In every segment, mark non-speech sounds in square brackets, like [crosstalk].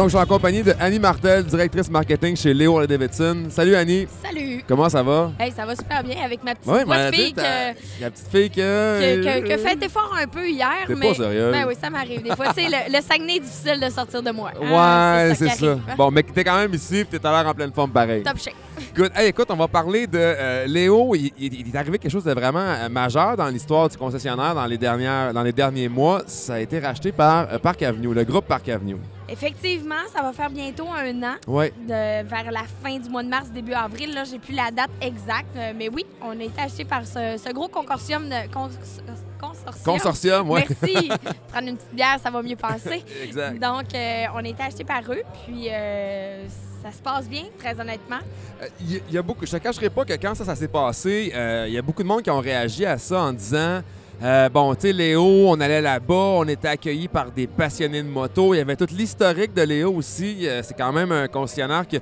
Donc, je suis en compagnie de Annie Martel, directrice marketing chez Léo Davidson. Salut Annie, Salut! comment ça va? Hey, ça va super bien avec ma petite Ouais, voix mais de fille t'as- que, La petite fille que. que, que, que fait effort un peu hier. T'es mais... pas sérieuse? Ben oui, ça m'arrive des fois. tu sais, le, le Saguenay est difficile de sortir de moi. Ouais, Ah, c'est ça. arrive. Bon, mais t'es quand même ici, puis t'es à l'air en pleine forme pareil. Top shape. Good. Hey, écoute, on va parler de euh, Léo. Il, il- il est arrivé quelque chose de vraiment euh, majeur dans l'histoire du concessionnaire dans les, dernières, dans les derniers mois. Ça a été racheté par euh, Parc Avenue, le groupe Parc Avenue. Effectivement, ça va faire bientôt un an. Oui. de- vers la fin du mois de mars, début avril. Là, j'ai plus la date exacte. euh, Mais oui, on a été acheté par ce, ce gros consortium de cons- consortium. Consortium, oui. Merci. [laughs] Prendre une petite bière, ça va mieux passer. Exact. Donc, euh, on a été acheté par eux. Puis, euh, ça se passe bien, très honnêtement. Euh, Il y, a beaucoup. Je te cacherai pas que quand ça, ça s'est passé, il y a beaucoup de monde qui ont réagi à ça en disant. Euh, bon, tu sais, Léo, on allait là-bas, on était accueillis par des passionnés de moto. Il y avait tout l'historique de Léo aussi. Euh, c'est quand même un concessionnaire qui,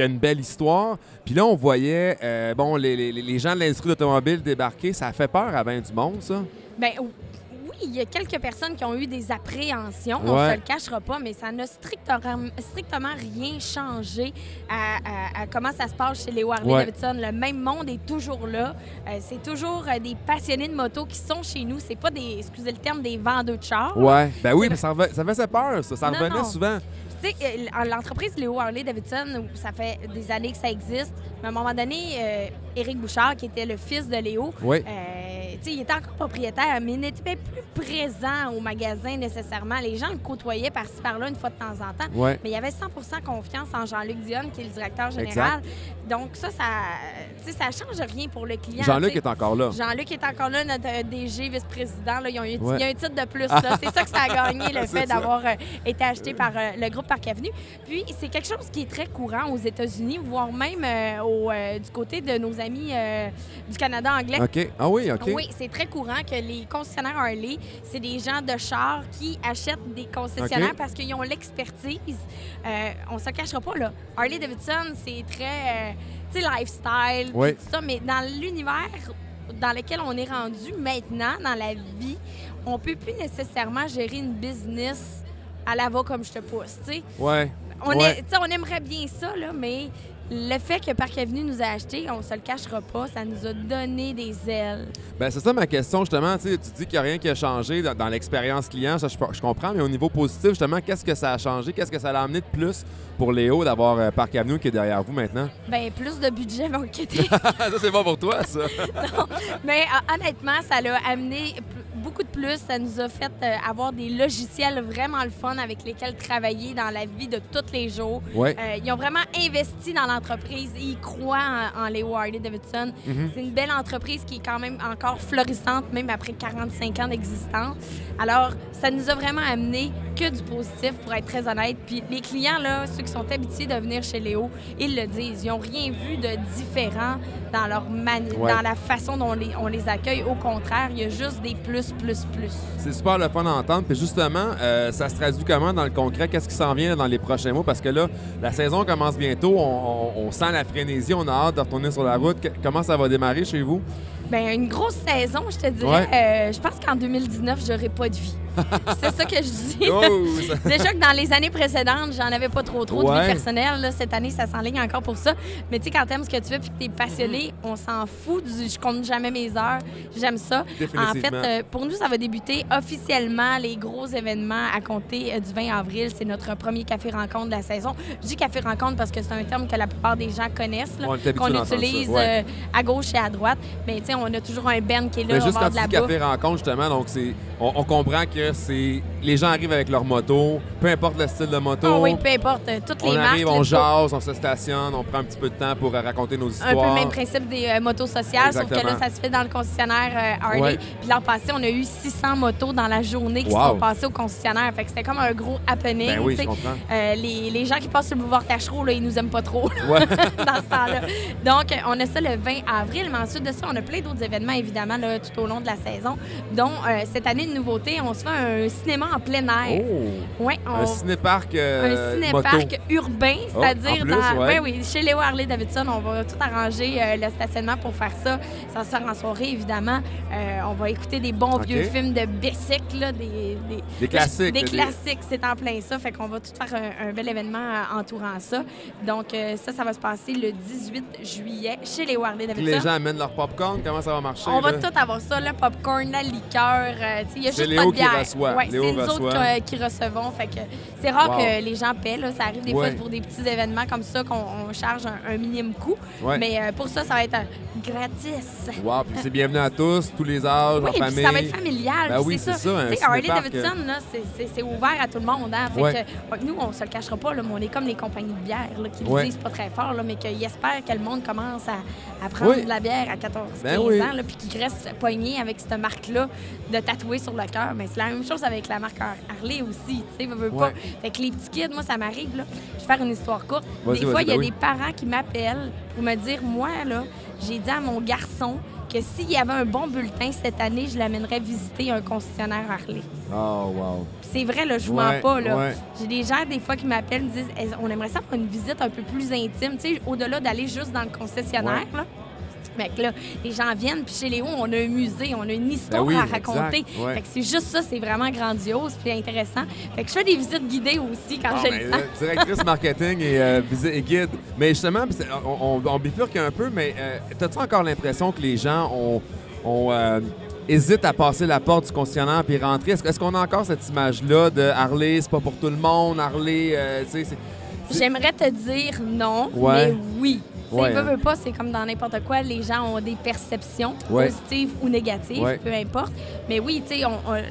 a une belle histoire. Puis là, on voyait, euh, bon, les, gens de l'industrie d'automobile débarquer. Ça a fait peur à bien du monde, ça. Oui, il y a quelques personnes qui ont eu des appréhensions, on Ouais. se le cachera pas, mais ça n'a strictement, strictement rien changé à, à- à comment ça se passe chez les Harley Ouais. Davidson. Le même monde est toujours là. Euh, c'est toujours euh, des passionnés de moto qui sont chez nous. C'est pas des, excusez le terme, des vendeurs de chars. Ouais. Ben oui, mais ça, reven- ça faisait peur, ça. Ça Non, revenait non. souvent. Tu sais, euh, l'entreprise Léo Harley Davidson, ça fait des années que ça existe, mais à un moment donné, euh, Éric Bouchard, qui était le fils de Léo, Oui. euh, il était encore propriétaire, mais il n'était plus présent au magasin nécessairement. Les gens le côtoyaient par-ci par-là une fois de temps en temps. Ouais. Mais il y avait 100% confiance en Jean-Luc Dionne, qui est le directeur général. Donc ça, ça, ça change rien pour le client. Jean-Luc est encore là. Jean-Luc est encore là, notre euh, DG, vice-président. là. Ils ont eu- Ouais. Il y a un titre de plus. C'est ça que ça a gagné, le [laughs] fait d'avoir euh, été acheté par euh, le groupe Parc Avenue. Puis, c'est quelque chose qui est très courant aux États-Unis, voire même euh, au, du côté de nos amis du Canada anglais. OK. Ah oui, OK. Oui, c'est très courant que les concessionnaires Harley, c'est des gens de char qui achètent des concessionnaires parce qu'ils ont l'expertise. Euh, on se cachera pas, là. Harley Davidson, c'est très, euh, tu sais, lifestyle, Oui. tout ça, mais dans l'univers dans lequel on est rendu maintenant, dans la vie, on peut plus nécessairement gérer une business à la va comme je te pousse, tu sais. Ouais. On, Ouais. est- on aimerait bien ça, là, mais le fait que Parc Avenue nous a acheté, on se le cachera pas, ça nous a donné des ailes. Ben, c'est ça ma question, justement. Tu dis qu'il n'y a rien qui a changé dans, dans l'expérience client, ça je, je comprends, mais au niveau positif, justement, qu'est-ce que ça a changé? Qu'est-ce que ça l'a amené de plus pour Léo d'avoir euh, Parc Avenue qui est derrière vous maintenant? Ben plus de budget marketing. [laughs] ça, c'est bon pour toi, ça. [laughs] Mais euh, honnêtement, ça l'a amené beaucoup de plus. Ça nous a fait euh, avoir des logiciels vraiment le fun avec lesquels travailler dans la vie de tous les jours. Euh, ils ont vraiment investi dans l'entreprise. Ils croient en, en Léo Harley Davidson. Mhm. C'est une belle entreprise qui est quand même encore florissante, même après 45 ans d'existence. Alors, ça nous a vraiment amené que du positif, pour être très honnête. Puis les clients, là, ceux qui sont habitués de venir chez Léo, ils le disent. Ils n'ont rien vu de différent dans leur mani- Ouais. dans la façon dont on les, on les accueille. Au contraire, il y a juste des plus, C'est super le fun à entendre. Puis justement, euh, ça se traduit comment dans le concret? Qu'est-ce qui s'en vient dans les prochains mois? Parce que là, la saison commence bientôt. On, on- sent la frénésie. On a hâte de retourner sur la route. Comment ça va démarrer chez vous? Ben une grosse saison, je te dirais. Euh, je pense qu'en 2019, j'aurai pas de vie. [laughs] C'est ça que je dis. Oh, [laughs] Déjà que dans les années précédentes, j'en avais pas trop trop de vie personnelle. Là, cette année, ça s'enligne encore pour ça. Mais tu sais, quand t'aimes ce que tu fais puis que t'es passionné, on s'en fout. Du, je compte jamais mes heures. J'aime ça. En fait, euh, pour nous, ça va débuter officiellement les gros événements à compter euh, du 20 avril. C'est notre premier café rencontre de la saison. Je dis café rencontre parce que c'est un terme que la plupart des gens connaissent, qu'on ça, utilise ouais. euh, à gauche et à droite. Mais tu sais, on a toujours un Ben qui est là, Mais on juste quand tu dis café rencontre, justement, donc c'est, on, on comprend que c'est les gens arrivent avec leur moto, peu importe le style de moto. Ah oui, peu importe. euh, Toutes on les marques. arrive, on let's go. jase, on se stationne, on prend un petit peu de temps pour euh, raconter nos Un histoires. peu le même principe des euh, motos sociales, sauf que là, ça se fait dans le concessionnaire euh, Harley. Ouais. Puis l'an passé, on a eu 600 motos dans la journée qui Wow. sont passées au concessionnaire. Fait que c'était comme un gros happening. Ben oui, je comprends. Euh, les, les gens qui passent sur le boulevard Tachereau, là, ils nous aiment pas trop Ouais. [laughs] dans ce temps-là. Donc, on a ça le 20 avril, mais ensuite de ça, on a plein d'autres événements, évidemment, là, tout au long de la saison, dont euh, cette année, une nouveauté, on se fait un cinéma en plein air. Oh! Ouais, on- Un cinéparc euh, un cinéparc urbain, Oh, c'est-à-dire plus, dans. ouais. Ben oui, chez Léo Harley Davidson, on va tout arranger euh, le stationnement pour faire ça. Ça faire en soirée, évidemment. Euh, on va écouter des bons vieux films de là, des, des, Des classiques, Des classiques, c'est en plein ça. Fait qu'on va tout faire un, un bel événement euh, entourant ça. Donc, ça, ça va se passer le 18 juillet chez Léo Harley Puis les gens amènent leur popcorn, comment ça va marcher? On va tout avoir ça, le popcorn, la liqueur. euh, Il y a juste Léo pas de qui bière. reçoit. Ouais, Léo c'est nous reçoit. autres que- qui recevons. Fait que c'est rare Wow. que les gens paient. Là. Ça arrive des Ouais. fois pour des petits événements comme ça qu'on on charge un, un minimum coût. Ouais. Mais euh, pour ça, ça va être euh, gratis. Wow, puis c'est bienvenu à tous, tous les âges, Oui, en famille. ça va être familial. Ben oui, c'est ça, sais, Harley Davidson, c'est- ouvert à tout le monde. Hein? Fait que, nous, on se le cachera pas, là, mais on est comme les compagnies de bière là, qui le disent pas très fort, mais qu'ils espèrent que le monde commence à, à prendre de la bière à 14, Ben 15 oui. ans, là, puis qu'ils restent poignés avec cette marque-là de tatouer sur le cœur. Mais c'est la même chose avec la marque Har- Harley aussi. Tu sais, veux, pas. Fait que les petits kids, moi, ça m'arrive. là. Je vais faire une histoire courte. Des fois, il y a ben oui. des parents qui m'appellent pour me dire Moi, là, j'ai dit à mon garçon que s'il y avait un bon bulletin cette année, je l'amènerais visiter un concessionnaire Harley. Oh, wow. C'est vrai, là, je vous Ouais, pas. Là. ouais. J'ai des gens, des fois, qui m'appellent me disent on aimerait ça pour une visite un peu plus intime, tu sais, au-delà d'aller juste dans le concessionnaire. Là. Là, les gens viennent, puis chez Léo, on a un musée, on a une histoire Ben oui, à raconter. ouais. Fait que c'est juste ça, c'est vraiment grandiose puis intéressant. Fait que je fais des visites guidées aussi quand Ah, j'ai le temps. directrice marketing et, euh, et guide. Mais justement, on, on, on bifurque un peu, mais euh, as-tu encore l'impression que les gens ont, ont, euh, hésitent à passer la porte du concessionnaire puis rentrer? Est-ce, qu'on a encore cette image-là de Harley, c'est pas pour tout le monde, Harley, euh, tu sais, J'aimerais te dire non, Ouais. mais oui. Ouais, hein. veux pas, c'est comme dans n'importe quoi, les gens ont des perceptions Ouais. positives ou négatives, Ouais. peu importe. Mais oui, tu sais,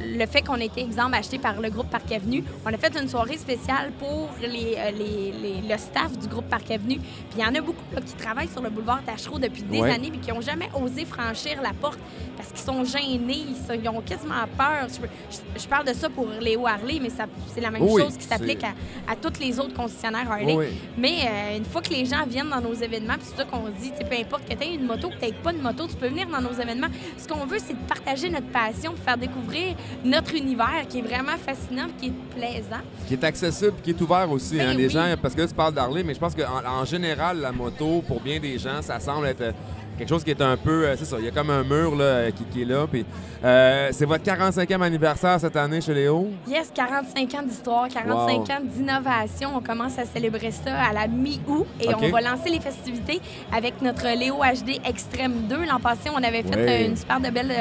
le fait qu'on ait été, exemple, acheté par le groupe Parc Avenue, on a fait une soirée spéciale pour les, euh, les- les- le staff du groupe Parc Avenue. Puis il y en a beaucoup là, qui travaillent sur le boulevard Tachereau depuis des années puis qui n'ont jamais osé franchir la porte parce qu'ils sont gênés, ils, ont quasiment peur. Je, je- je parle de ça pour Léo Harley, mais c'est la même Oui, chose qui s'applique à, à tous les autres concessionnaires Harley. Oui. Mais euh, une fois que les gens viennent dans nos événements, puis c'est ça qu'on dit, peu importe que tu aies une moto, que tu pas de moto, tu peux venir dans nos événements. Ce qu'on veut, c'est de partager notre passion, de faire découvrir notre univers qui est vraiment fascinant, qui est plaisant. qui est accessible, qui est ouvert aussi. Ben hein, les gens, parce que là, tu parles d'Harley, mais je pense qu'en en général, la moto, pour bien des gens, ça semble être quelque chose qui est un peu. euh, c'est ça, il y a comme un mur là, euh, qui, qui est là. Puis, euh, c'est votre 45e anniversaire cette année chez Léo? Yes, 45 ans d'histoire, 45 Wow. ans d'innovation. On commence à célébrer ça à la mi-août et on va lancer les festivités avec notre Léo HD Extrême 2. L'an passé, on avait fait une super de belle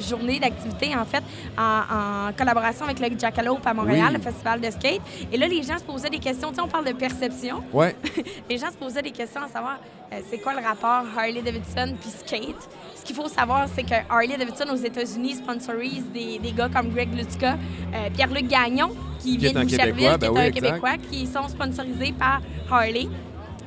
journée d'activité, en fait, en, en collaboration avec le Jackalope à Montréal, Oui. le festival de skate. Et là, les gens se posaient des questions. Tu sais, on parle de perception. Ouais. [laughs] Les gens se posaient des questions à savoir c'est quoi le rapport Harley-Davidson puis skate? Ce qu'il faut savoir, c'est que Harley-Davidson aux États-Unis sponsorise des, des gars comme Greg Lutzka, euh, Pierre-Luc Gagnon, qui, Qui vient de Boucherville, qui ben est oui, un. Québécois, qui sont sponsorisés par Harley.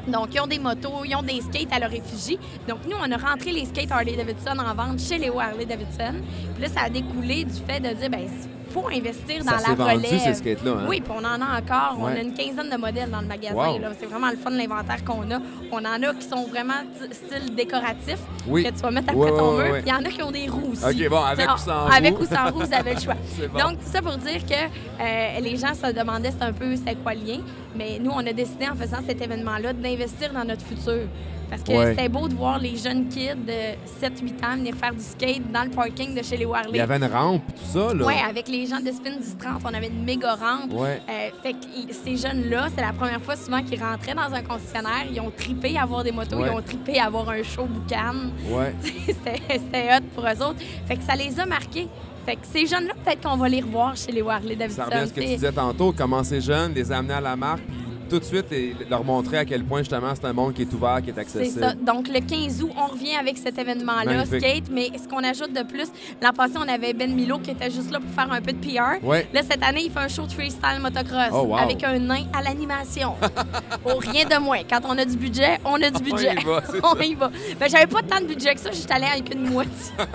Donc, ils ont des motos, ils ont des skates à leur effigie. Donc, nous, on a rentré les skates Harley-Davidson en vente chez Léo Harley-Davidson. Puis là, ça a découlé du fait de dire, ben faut investir dans ça la vendu, relève. ces skates-là. Hein? Oui, puis on en a encore. On a une quinzaine de modèles dans le magasin. Wow. C'est vraiment le fun de l'inventaire qu'on a. On en a qui sont vraiment style décoratif, Oui. que tu vas mettre après Ouais, ton mur. ouais. Il y en a qui ont des roues aussi. OK, bon, avec ou sans Avec roue. ou sans roue, vous avez le choix. [laughs] C'est bon. Donc, tout ça pour dire que euh, les gens se demandaient c'était un peu c'était quoi le lien. Mais nous, on a décidé en faisant cet événement-là d'investir dans notre futur. Parce que Ouais. c'était beau de voir les jeunes kids de 7-8 ans venir faire du skate dans le parking de chez les Harley. Il y avait une rampe et tout ça. Là. Oui, avec les gens de Spin 1030, on avait une méga rampe. Ouais. Euh, fait que ces jeunes-là, c'est la première fois souvent qu'ils rentraient dans un concessionnaire. Ils ont tripé à avoir des motos, Ouais. ils ont tripé à avoir un show boucan. Ouais. [laughs] c'était hot pour eux autres. Fait que ça les a marqués. Fait que ces jeunes-là, peut-être qu'on va les revoir chez les Harley Davidson. Ça revient à ce que tu disais tantôt, commencer jeune, les amener à la marque, puis tout de suite et leur montrer à quel point justement c'est un monde qui est ouvert, qui est C'est accessible. ça. Donc, le 15 août, on revient avec cet événement-là, skate. Mais ce qu'on ajoute de plus, l'an passé, on avait Ben Milo qui était juste là pour faire un peu de PR. Ouais. Là, cette année, il fait un show de freestyle motocross Oh, wow. avec un nain à l'animation. [laughs] oh, rien de moins. Quand on a du budget, on a du On budget. y va, c'est [laughs] on y va. Ben, j'avais pas tant de budget que ça, j'étais allée avec une moitié. [laughs]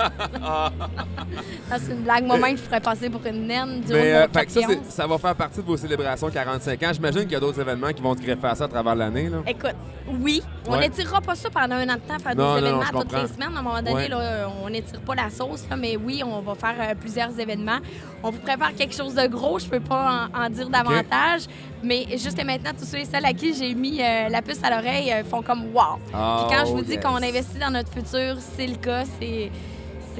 Ça, c'est une blague. Moi-même, je ferais passer pour une naine du Mais euh, fait que ça, camion. c'est- ça va faire partie de vos célébrations 45 ans. J'imagine qu'il y a d'autres événements événements qui vont te greffer à ça à travers l'année. là. Écoute, oui, on Ouais. n'étirera pas ça pendant un an de temps, faire Non, des événements toutes les semaines. À un moment donné, Ouais. là, on n'étire pas la sauce, là, mais oui, on va faire euh, plusieurs événements. On vous prépare quelque chose de gros, je peux pas en, en dire davantage, mais juste maintenant, tous ceux et celles à qui j'ai mis euh, la puce à l'oreille euh, font comme « wow ». Oh, Puis quand je vous dis yes. qu'on investit dans notre futur, c'est le cas, c'est...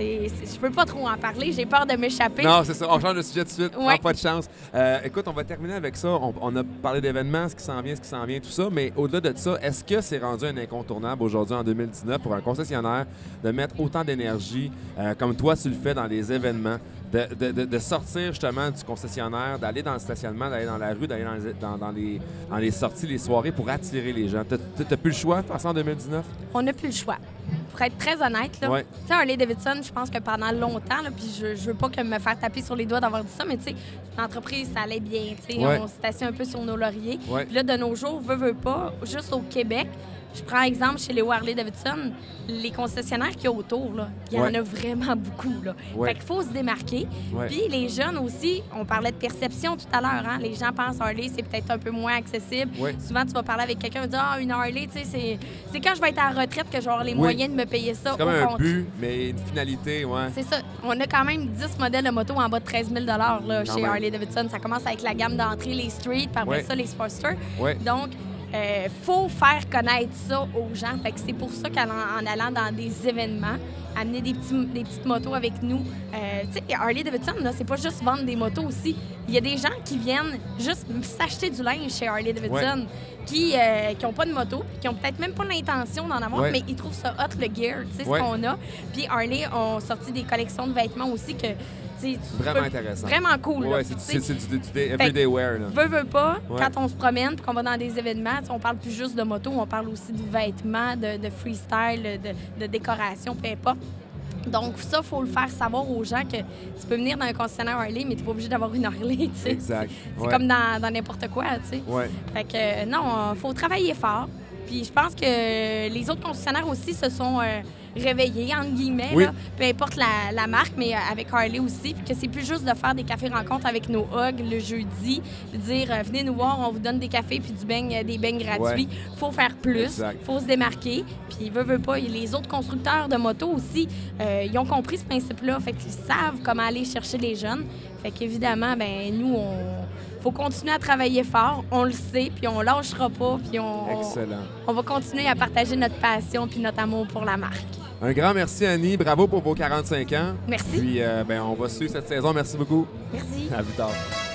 Je peux pas trop en parler, j'ai peur de m'échapper. Non, c'est ça. On change de sujet tout de suite. Ouais. Prends pas de chance. Euh, écoute, on va terminer avec ça. On, on a parlé d'événements, ce qui s'en vient, ce qui s'en vient, tout ça. Mais au-delà de ça, est-ce que c'est rendu un incontournable aujourd'hui, en 2019, pour un concessionnaire de mettre autant d'énergie euh, comme toi, tu le fais dans les événements, de, de- de- de sortir justement du concessionnaire, d'aller dans le stationnement, d'aller dans la rue, d'aller dans les, dans, dans les, dans les sorties, les soirées pour attirer les gens? T'as- plus le choix de en 2019? On n'a plus le choix. Pour être très honnête, là, Ouais. tu sais, Harley Davidson, je pense que pendant longtemps, là, puis je, je veux pas que me faire taper sur les doigts d'avoir dit ça, mais tu sais, l'entreprise, ça allait bien, tu sais, Ouais. on s'est assis un peu sur nos lauriers. Puis là, de nos jours, veut, veut pas, juste au Québec, je prends exemple chez les Harley Davidson, les concessionnaires qu'il y a autour, là, il y Ouais. en a vraiment beaucoup, là. Ouais. Fait qu'il faut se démarquer. Ouais. Puis les jeunes aussi, on parlait de perception tout à l'heure, hein? les gens pensent Harley, c'est peut-être un peu moins accessible. Souvent, tu vas parler avec quelqu'un et dire Ah, une Harley, tu sais, c'est- c'est quand je vais être à la retraite que j'aurai les Oui. moyens de me payer ça. C'est comme un compte. but, mais une finalité, ouais. C'est ça. On a quand même 10 modèles de moto en bas de 13 000 là, chez. Harley Davidson. Ça commence avec la gamme d'entrée, les street, puis après Ouais. ça, les Sportster. Ouais. Donc, euh, faut faire connaître ça aux gens. Fait que c'est pour ça qu'en en allant dans des événements, amener des, petits, des petites motos avec nous. Euh, tu sais, Harley Davidson, là, c'est pas juste vendre des motos aussi. Il y a des gens qui viennent juste s'acheter du linge chez Harley Davidson, qui n'ont pas de moto, qui ont peut-être même pas l'intention d'en avoir, Ouais. mais ils trouvent ça hot, le gear, tu sais, Ouais. ce qu'on a. Puis Harley ont sorti des collections de vêtements aussi que, tu Vraiment peux- intéressant. Vraiment cool. Ouais, c'est du, everyday wear. Là. Veux, veux pas, Ouais. quand on se promène puis qu'on va dans des événements, on parle plus juste de moto, on parle aussi de vêtements, de, de freestyle, de, de décoration, peu importe. Donc, ça, il faut le faire savoir aux gens que tu peux venir dans un concessionnaire Harley, mais tu n'es pas obligé d'avoir une Harley, [laughs] tu sais. Exact. C'est Ouais. comme dans n'importe quoi, tu sais. Ouais. Fait que euh, non, faut travailler fort. Puis je pense que les autres concessionnaires aussi se sont euh, réveillés, entre guillemets, Oui. là, peu importe la, la marque, mais euh, avec Harley aussi. Puis que c'est plus juste de faire des cafés-rencontres avec nos hogs le jeudi, dire euh, venez nous voir, on vous donne des cafés puis du beigne, euh, des beignes gratuits. faut faire plus, Exact. faut se démarquer. Puis veut, veut pas, les autres constructeurs de motos aussi, euh, ils ont compris ce principe-là. Fait qu'ils savent comment aller chercher les jeunes. Fait qu'évidemment, ben nous, on faut continuer à travailler fort. On le sait, puis on lâchera pas, puis on, Excellent. on va continuer à partager notre passion puis notre amour pour la marque. Un grand merci, Annie. Bravo pour vos 45 ans. Merci. Puis, euh, ben, on va suivre cette saison. Merci beaucoup. Merci. À plus tard.